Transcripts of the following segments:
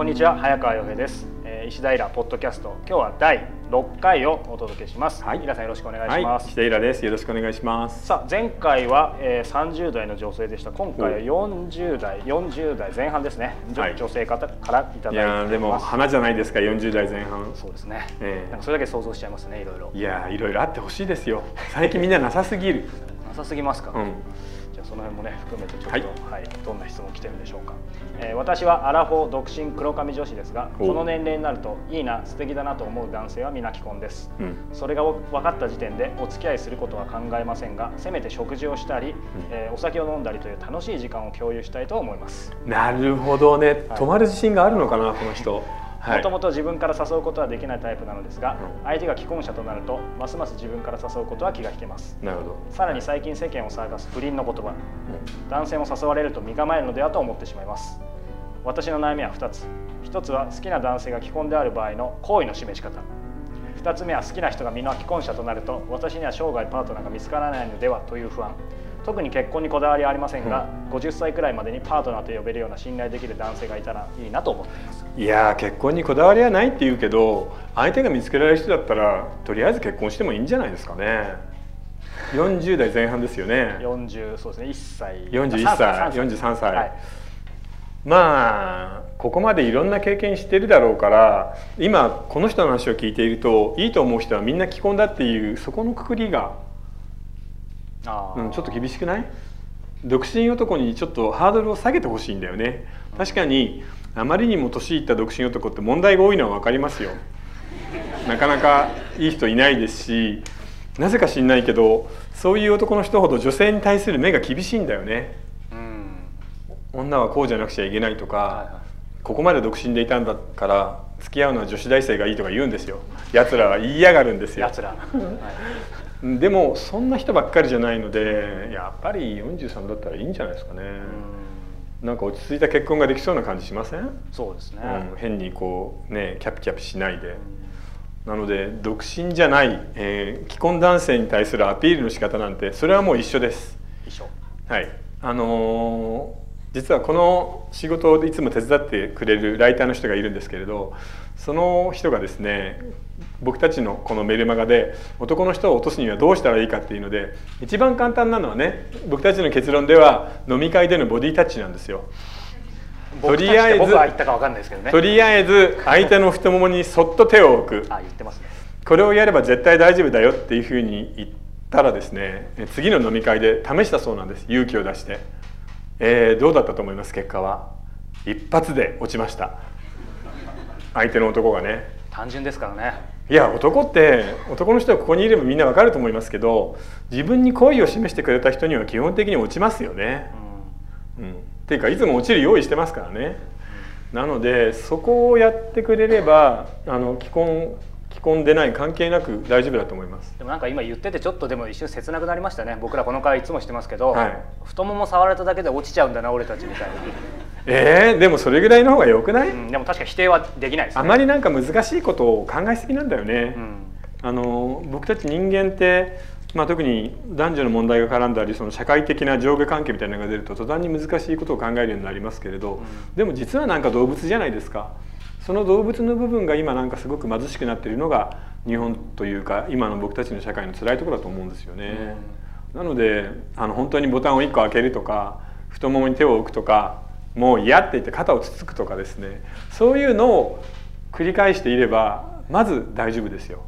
こんにちは早川洋平です、えー、石平ポッドキャスト。今日は第6回をお届けします。はい。皆さんよろしくお願いします、はい、石平です。よろしくお願いします。さあ前回は、えー、30代の女性でした。今回は40代40代前半ですね、はい、女性方からいただいていやでも花じゃないですか40代前半。そうですね、えー、なんかそれだけ想像しちゃいますねいろいろ。いやいろいろあってほしいですよ。最近みんななさすぎる。なさすぎますか、うんじゃあその辺もね含めてちょっと、はい、はい、どんな質問来てるんでしょうか、えー、私はアラフォー独身黒髪女子ですがこの年齢になるといいな素敵だなと思う男性は皆既婚です、うん、それが分かった時点でお付き合いすることは考えませんがせめて食事をしたり、うん、えー、お酒を飲んだりという楽しい時間を共有したいと思います。なるほどね、はい、止まる自信があるのかなこの人もともと自分から誘うことはできないタイプなのですが、相手が既婚者となるとますます自分から誘うことは気が引けます。なるほど。さらに最近世間を騒がす不倫の言葉、うん、男性も誘われると身構えるのではと思ってしまいます。私の悩みは2つ。1つは好きな男性が既婚である場合の好意の示し方。2つ目は好きな人が皆既婚者となると私には生涯パートナーが見つからないのではという不安特に結婚にこだわりはありませんが、うん、50歳くらいまでにパートナーと呼べるような信頼できる男性がいたらいいなと思っています。いや結婚にこだわりはないって言うけど相手が見つけられる人だったらとりあえず結婚してもいいんじゃないですかね。40代前半ですよね。40そうですね。1歳。41歳。43歳、はい、まあここまでいろんな経験してるだろうから今この人の話を聞いているといいと思う人はみんな既婚だっていうそこのくくりがうん、ちょっと厳しくない？独身男にちょっとハードルを下げてほしいんだよね。確かにあまりにも年いった独身男って問題が多いのは分かりますよ。なかなかいい人いないですしなぜか知んないけどそういう男の人ほど女性に対する目が厳しいんだよね、うん、女はこうじゃなくちゃいけないとか、はいはい、ここまで独身でいたんだから付き合うのは女子大生がいいとか言うんですよ。奴らは言いやがるんですよ。はいでもそんな人ばっかりじゃないのでやっぱり43だったらいいんじゃないですかね。なんか落ち着いた結婚ができそうな感じしません？そうですね、うん、変にこうねキャピキャピしないで、なので独身じゃない、えー、既婚男性に対するアピールの仕方なんてそれはもう一緒です。一緒。はい。あのー、実はこの仕事をいつも手伝ってくれるライターの人がいるんですけれどその人がですね僕たちのこのメルマガで男の人を落とすにはどうしたらいいかっていうので一番簡単なのはね僕たちの結論では飲み会でのボディタッチなんですよ。とりあえず、ね、とりあえず相手の太ももにそっと手を置く。あ言ってます、ね、これをやれば絶対大丈夫だよっていうふうに言ったらですね次の飲み会で試したそうなんです。勇気を出して、えー、どうだったと思います？結果は。一発で落ちました。相手の男がね。単純ですからね。いや男って男の人はここにいればみんなわかると思いますけど自分に好意を示してくれた人には基本的に落ちますよね。うん、うん、っていうかいつも落ちる用意してますからね。なのでそこをやってくれればあの既婚既婚でない関係なく大丈夫だと思います。でもなんか今言っててちょっとでも一瞬切なくなりましたね。僕らこの会いつもしてますけど、はい、太もも触られただけで落ちちゃうんだな俺たちみたいな えー、でもそれぐらいの方がよくない、うん、でも確か否定はできないです、ね、あまりなんか難しいことを考えすぎなんだよね、うん、あの僕たち人間ってまあ、特に男女の問題が絡んだりその社会的な上下関係みたいなのが出ると途端に難しいことを考えるようになりますけれど、うん、でも実はなんか動物じゃないですかその動物の部分が今なんかすごく貧しくなっているのが日本というか今の僕たちの社会の辛いところだと思うんですよね。うん、なのであの本当にボタンを1個開けるとか太ももに手を置くとかもう嫌って言って肩をつつくとかですね。そういうのを繰り返していればまず大丈夫ですよ。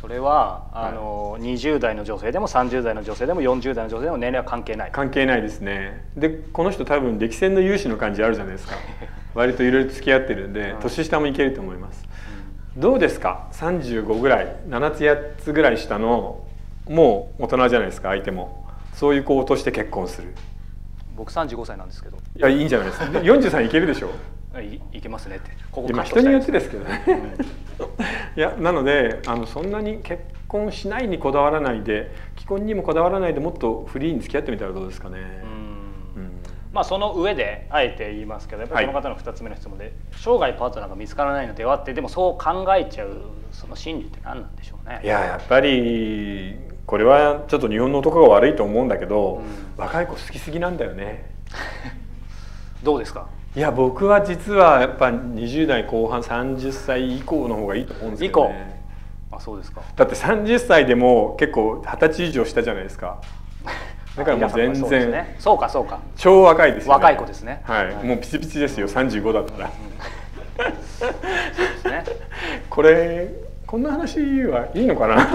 それはあの、はい、20代の女性でも30代の女性でも40代の女性でも年齢は関係ない。関係ないですね。でこの人多分歴戦の勇士の感じあるじゃないですか 割といろいろ付き合ってるんで、年下もいけると思います、うん、どうですか？35ぐらい7つ8つぐらい下のもう大人じゃないですか相手も。そういう子を落として結婚する。僕35歳なんですけど。いやいいんじゃないですか。43いけるでしょ？いいけますねって。ここ人によってですけどね、うん、いやなのであのそんなに結婚しないにこだわらないで既婚にもこだわらないでもっとフリーに付き合ってみたらどうですかね、うん、まあその上であえて言いますけどやっぱりその方の2つ目の質問で、はい、生涯パートナーが見つからないのでは？ってでもそう考えちゃうその心理って何なんでしょうね。いややっぱりこれはちょっと日本の男が悪いと思うんだけど、うん、若い子好きすぎなんだよね。どうですか？いや僕は実はやっぱ20代後半30歳以降の方がいいと思うんですけど、ね、あそうですか。だって30歳でも結構二十歳以上したじゃないですかだからもう全然そう,、ね、そうかそうか。超若いですよ、ね、若い子ですね。はい、はい、もうピチピチですよ。35だったら、そうですね。これこんな話はいいのかな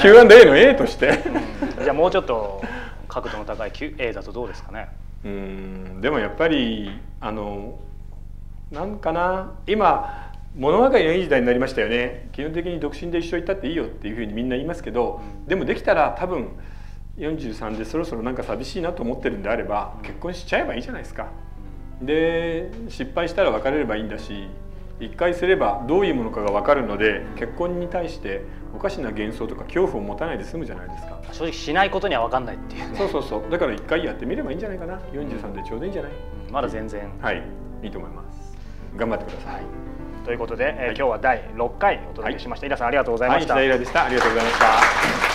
？Q&A の A として、うん、じゃあもうちょっと角度の高い A だとどうですかね？うん。でもやっぱりあのなんかな？今物分かりのいい時代になりましたよね。基本的に独身で一緒にいたっていいよっていうふうにみんな言いますけど、うん、でもできたら多分43でそろそろなんか寂しいなと思ってるんであれば、うん、結婚しちゃえばいいじゃないですか。で失敗したら別れればいいんだし一回すればどういうものかが分かるので結婚に対しておかしな幻想とか恐怖を持たないで済むじゃないですか。正直しないことには分かんないっていう、ね、そうそうそう。だから一回やってみればいいんじゃないかな。43でちょうどいいんじゃない、うん、まだ全然。はい。いいと思います。頑張ってください、はい、ということで、えー、今日は第6回お届けしました、はい、イラさんありがとうございました、はい、イラでした。ありがとうございました